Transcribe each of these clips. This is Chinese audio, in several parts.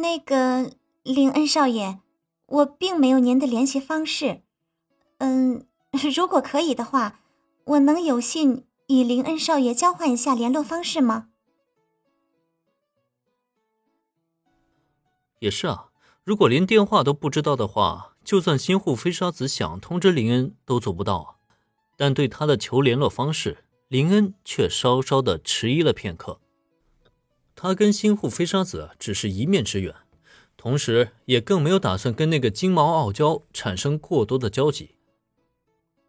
那个林恩少爷，我并没有您的联系方式。嗯，如果可以的话，我能有幸与林恩少爷交换一下联络方式吗？也是啊，如果连电话都不知道的话，就算新护飞沙子想通知林恩都做不到啊。但对他的求联络方式，林恩却稍稍的迟疑了片刻。他跟新护飞沙子只是一面之缘，同时也更没有打算跟那个金毛傲娇产生过多的交集。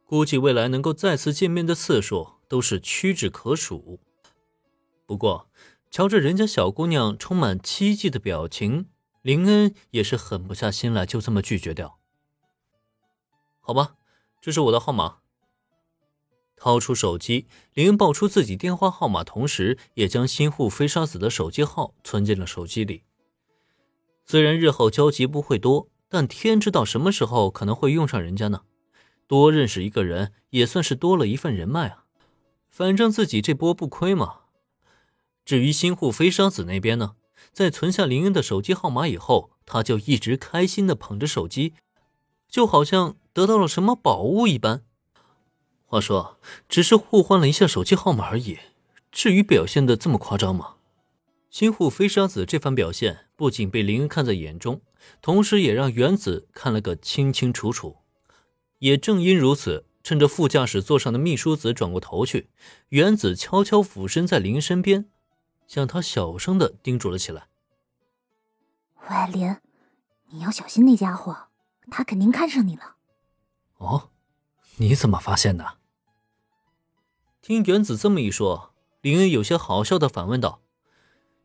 估计未来能够再次见面的次数都是屈指可数。不过，瞧着人家小姑娘充满期冀的表情，林恩也是狠不下心来就这么拒绝掉。好吧，这是我的号码。掏出手机，林恩报出自己电话号码，同时也将新护飞沙子的手机号存进了手机里。虽然日后交集不会多，但天知道什么时候可能会用上人家呢？多认识一个人，也算是多了一份人脉啊。反正自己这波不亏嘛。至于新护飞沙子那边呢，在存下林恩的手机号码以后，他就一直开心的捧着手机，就好像得到了什么宝物一般。话说，只是互换了一下手机号码而已，至于表现的这么夸张吗？新户飞沙子这番表现不仅被林恩看在眼中，同时也让原子看了个清清楚楚。也正因如此，趁着副驾驶座上的秘书子转过头去，原子悄悄俯身在林恩身边，向他小声的叮嘱了起来：“喂，林，你要小心那家伙，他肯定看上你了。”“哦，你怎么发现的？”听原子这么一说，林恩有些好笑的反问道：“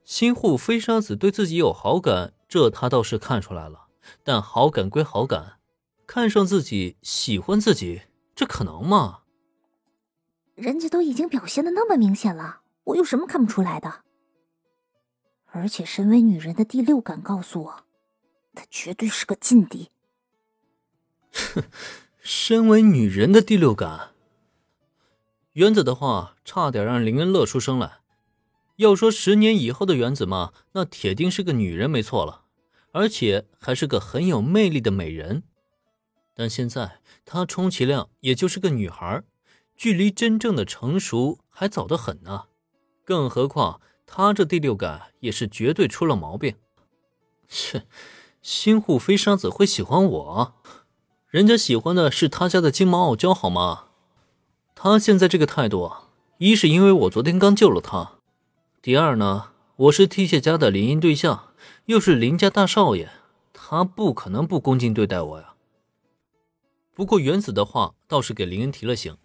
新户飞沙子对自己有好感，这他倒是看出来了。但好感归好感，看上自己、喜欢自己，这可能吗？人家都已经表现的那么明显了，我有什么看不出来的？而且，身为女人的第六感告诉我，他绝对是个劲敌。哼，身为女人的第六感。”原子的话差点让林恩乐出声来。要说十年以后的原子嘛，那铁定是个女人没错了，而且还是个很有魅力的美人。但现在她充其量也就是个女孩，距离真正的成熟还早得很呢。更何况她这第六感也是绝对出了毛病。切，新护飞沙子会喜欢我？人家喜欢的是他家的金毛傲娇，好吗？他现在这个态度啊，一是因为我昨天刚救了他，第二呢，我是替谢家的联姻对象，又是林家大少爷，他不可能不恭敬对待我呀。不过原子的话倒是给林恩提了醒，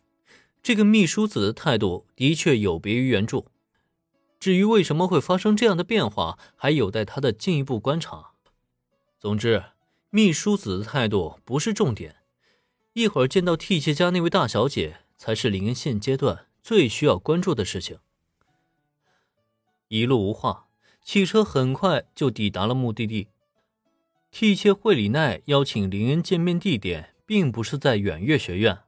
这个秘书子的态度的确有别于原著。至于为什么会发生这样的变化，还有待他的进一步观察。总之，秘书子的态度不是重点，一会儿见到替谢家那位大小姐。才是林恩现阶段最需要关注的事情。一路无话，汽车很快就抵达了目的地。替切惠里奈邀请林恩见面地点，并不是在远月学院，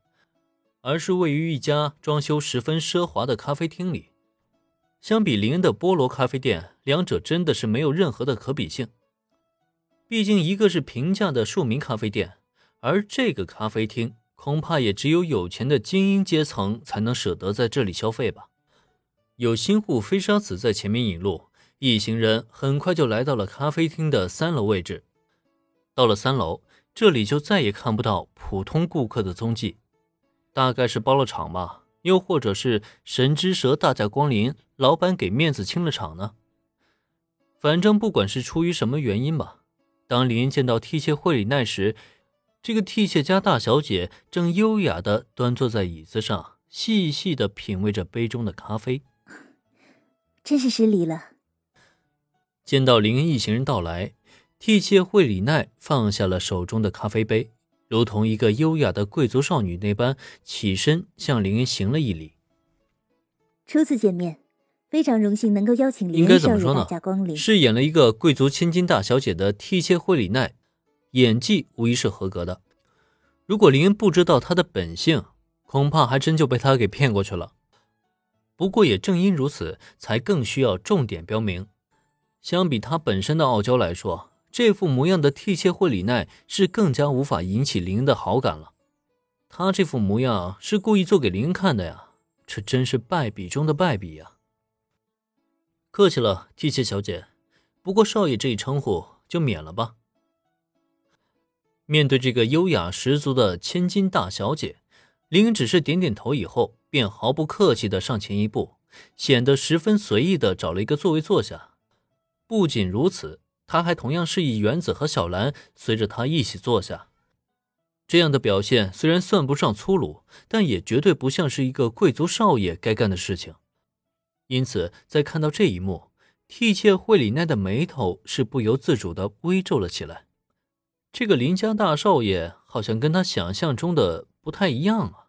而是位于一家装修十分奢华的咖啡厅里。相比林恩的菠萝咖啡店，两者真的是没有任何的可比性。毕竟一个是平价的庶民咖啡店，而这个咖啡厅。恐怕也只有有钱的精英阶层才能舍得在这里消费吧。有新户飞沙子在前面引路，一行人很快就来到了咖啡厅的三楼位置。到了三楼，这里就再也看不到普通顾客的踪迹，大概是包了场吧，又或者是神之蛇大驾光临，老板给面子清了场呢。反正不管是出于什么原因吧，当林见到替切惠里奈时。这个替谢家大小姐正优雅的端坐在椅子上，细细的品味着杯中的咖啡。真是失礼了。见到林恩一行人到来，替妾惠里奈放下了手中的咖啡杯，如同一个优雅的贵族少女那般，起身向林恩行了一礼。初次见面，非常荣幸能够邀请林恩少爷大驾光临。饰演了一个贵族千金大小姐的替妾惠里奈。演技无疑是合格的，如果林恩不知道他的本性，恐怕还真就被他给骗过去了。不过也正因如此，才更需要重点标明，相比他本身的傲娇来说，这副模样的替妾惠里奈是更加无法引起林恩的好感了。他这副模样是故意做给林恩看的呀，这真是败笔中的败笔呀！客气了，替妾小姐，不过少爷这一称呼就免了吧。面对这个优雅十足的千金大小姐，林只是点点头，以后便毫不客气的上前一步，显得十分随意的找了一个座位坐下。不仅如此，他还同样示意原子和小兰随着他一起坐下。这样的表现虽然算不上粗鲁，但也绝对不像是一个贵族少爷该干的事情。因此，在看到这一幕，替妾惠里奈的眉头是不由自主的微皱了起来。这个林家大少爷好像跟他想象中的不太一样啊。